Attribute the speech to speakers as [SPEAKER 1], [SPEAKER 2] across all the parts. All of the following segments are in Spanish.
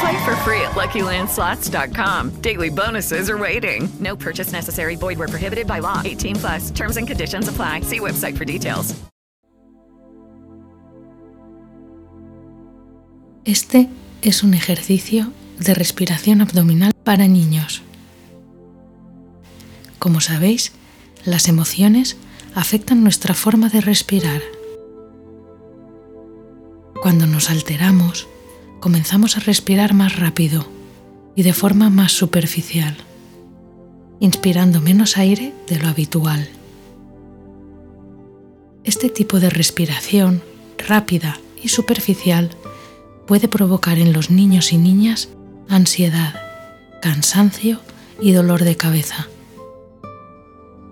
[SPEAKER 1] Play for free at LuckyLandSlots.com. Daily bonuses are waiting. No purchase necessary. Void where prohibited by law. 18 plus. Terms and conditions apply. See website for details.
[SPEAKER 2] Este es un ejercicio de respiración abdominal para niños. Como sabéis, las emociones afectan nuestra forma de respirar. Cuando nos alteramos, comenzamos a respirar más rápido y de forma más superficial, inspirando menos aire de lo habitual. Este tipo de respiración rápida y superficial puede provocar en los niños y niñas ansiedad, cansancio y dolor de cabeza.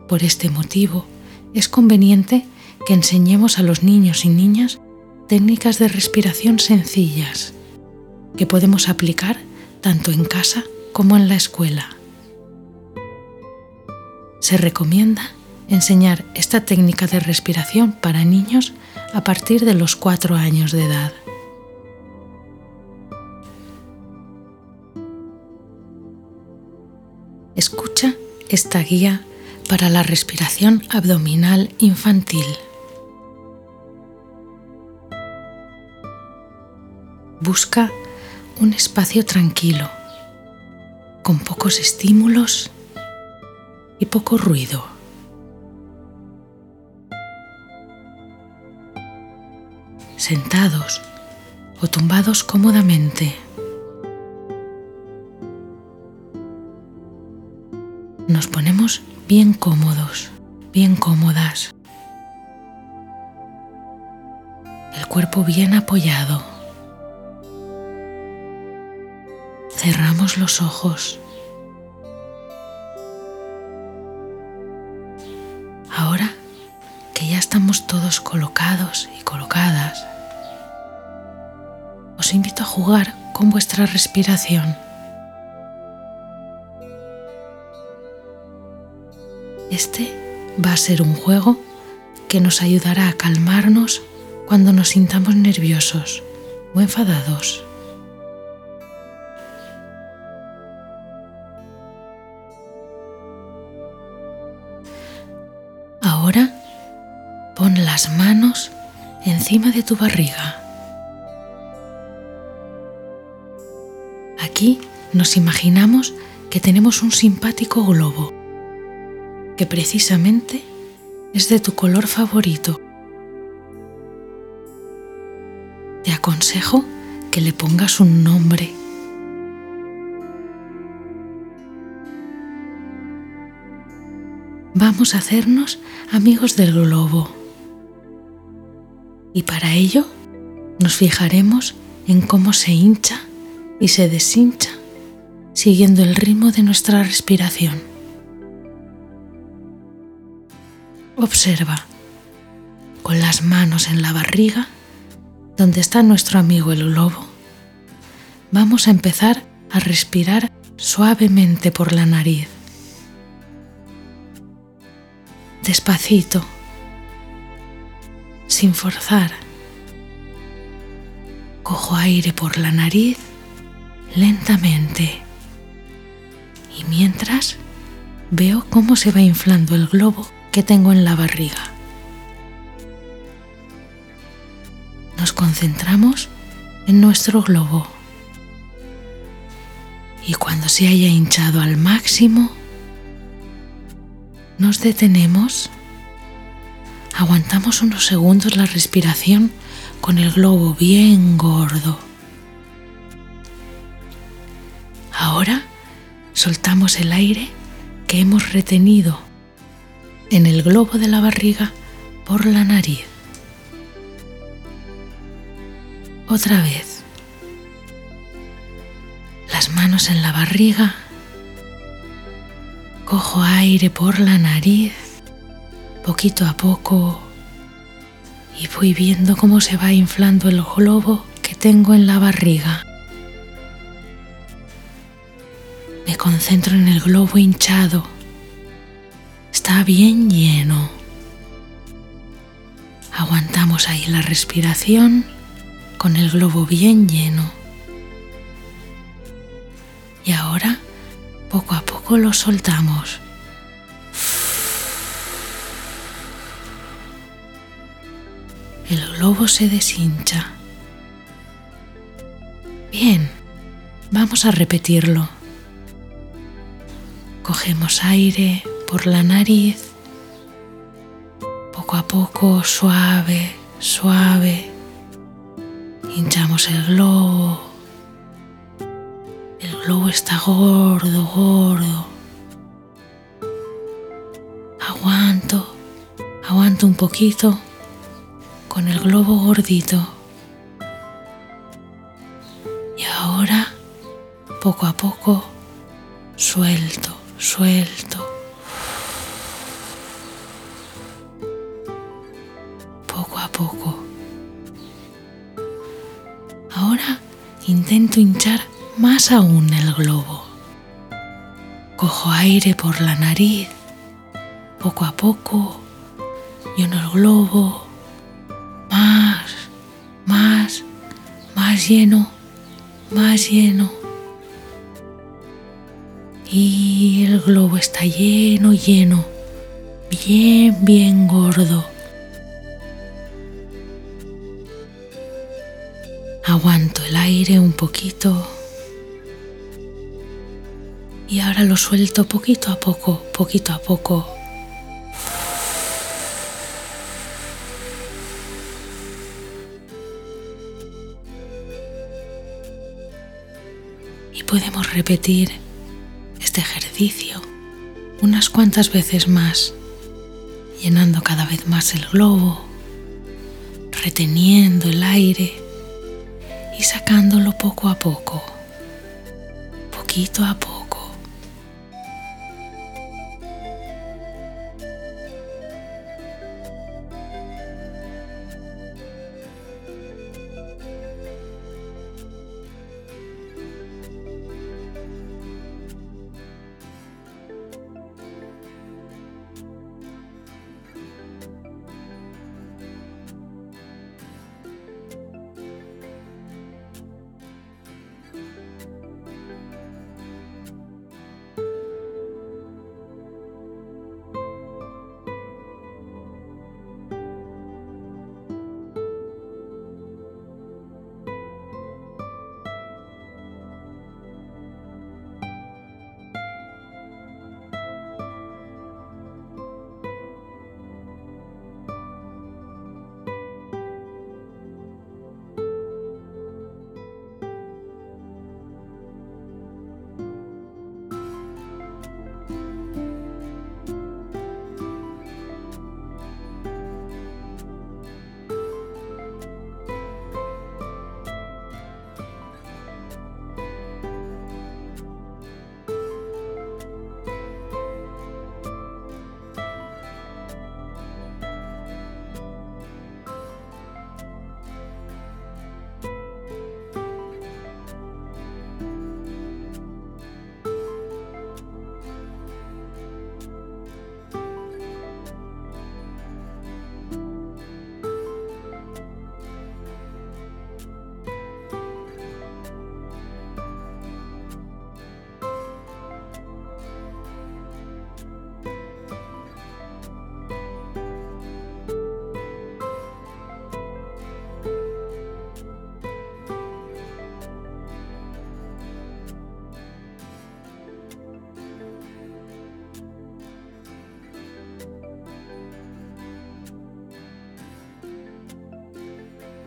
[SPEAKER 2] Por este motivo, es conveniente que enseñemos a los niños y niñas técnicas de respiración sencillas que podemos aplicar tanto en casa como en la escuela. Se recomienda enseñar esta técnica de respiración para niños a partir de los 4 años de edad. Escucha esta guía para la respiración abdominal infantil. Busca un espacio tranquilo, con pocos estímulos y poco ruido. Sentados o tumbados cómodamente. Nos ponemos bien cómodos, bien cómodas. El cuerpo bien apoyado. Cerramos los ojos. Ahora que ya estamos todos colocados y colocadas, os invito a jugar con vuestra respiración. Este va a ser un juego que nos ayudará a calmarnos cuando nos sintamos nerviosos o enfadados. Las manos encima de tu barriga. Aquí nos imaginamos que tenemos un simpático globo que precisamente es de tu color favorito. Te aconsejo que le pongas un nombre. Vamos a hacernos amigos del globo. Y para ello nos fijaremos en cómo se hincha y se deshincha siguiendo el ritmo de nuestra respiración. Observa con las manos en la barriga, donde está nuestro amigo el globo. Vamos a empezar a respirar suavemente por la nariz. Despacito, sin forzar. Cojo aire por la nariz lentamente y mientras veo cómo se va inflando el globo que tengo en la barriga. Nos concentramos en nuestro globo y cuando se haya hinchado al máximo, nos detenemos, Aguantamos unos segundos la respiración con el globo bien gordo. Ahora soltamos el aire que hemos retenido en el globo de la barriga por la nariz. Otra vez. Las manos en la barriga. Cojo aire por la nariz, poquito a poco, y voy viendo cómo se va inflando el globo que tengo en la barriga. Me concentro en el globo hinchado. Está bien lleno. Aguantamos ahí la respiración con el globo bien lleno. Y ahora, poco a poco lo soltamos. Globo se deshincha. Bien, vamos a repetirlo. Cogemos aire por la nariz, poco a poco, suave, suave. Hinchamos el globo. El globo está gordo, gordo. Aguanto, aguanto un poquito con el globo gordito. Y ahora, poco a poco, suelto, suelto. Poco a poco. Ahora intento hinchar más aún el globo. Cojo aire por la nariz. Poco a poco lleno el globo. Más, más, más lleno, más lleno. Y el globo está lleno, lleno, bien, bien gordo. Aguanto el aire un poquito y ahora lo suelto poquito a poco, poquito a poco. Podemos repetir este ejercicio unas cuantas veces más, llenando cada vez más el globo, reteniendo el aire y sacándolo poco a poco, poquito a poco.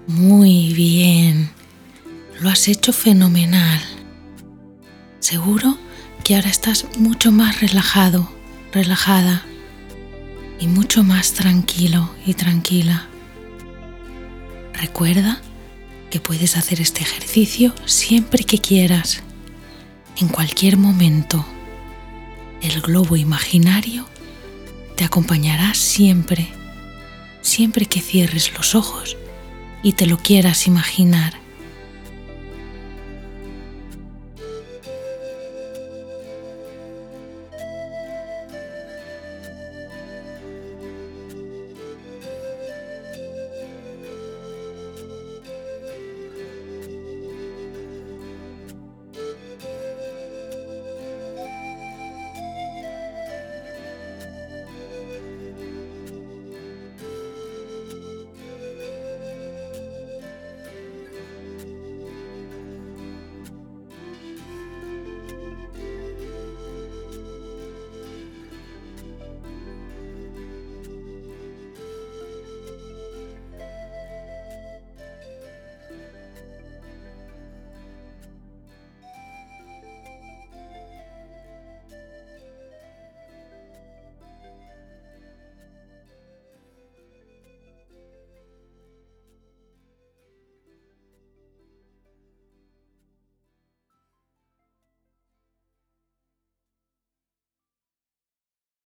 [SPEAKER 2] Muy bien. Lo has hecho fenomenal. Seguro que ahora estás mucho más relajado, relajada y mucho más tranquilo y tranquila. Recuerda que puedes hacer este ejercicio siempre que quieras, en cualquier momento. El globo imaginario te acompañará siempre, siempre que cierres los ojos y te lo quieras imaginar.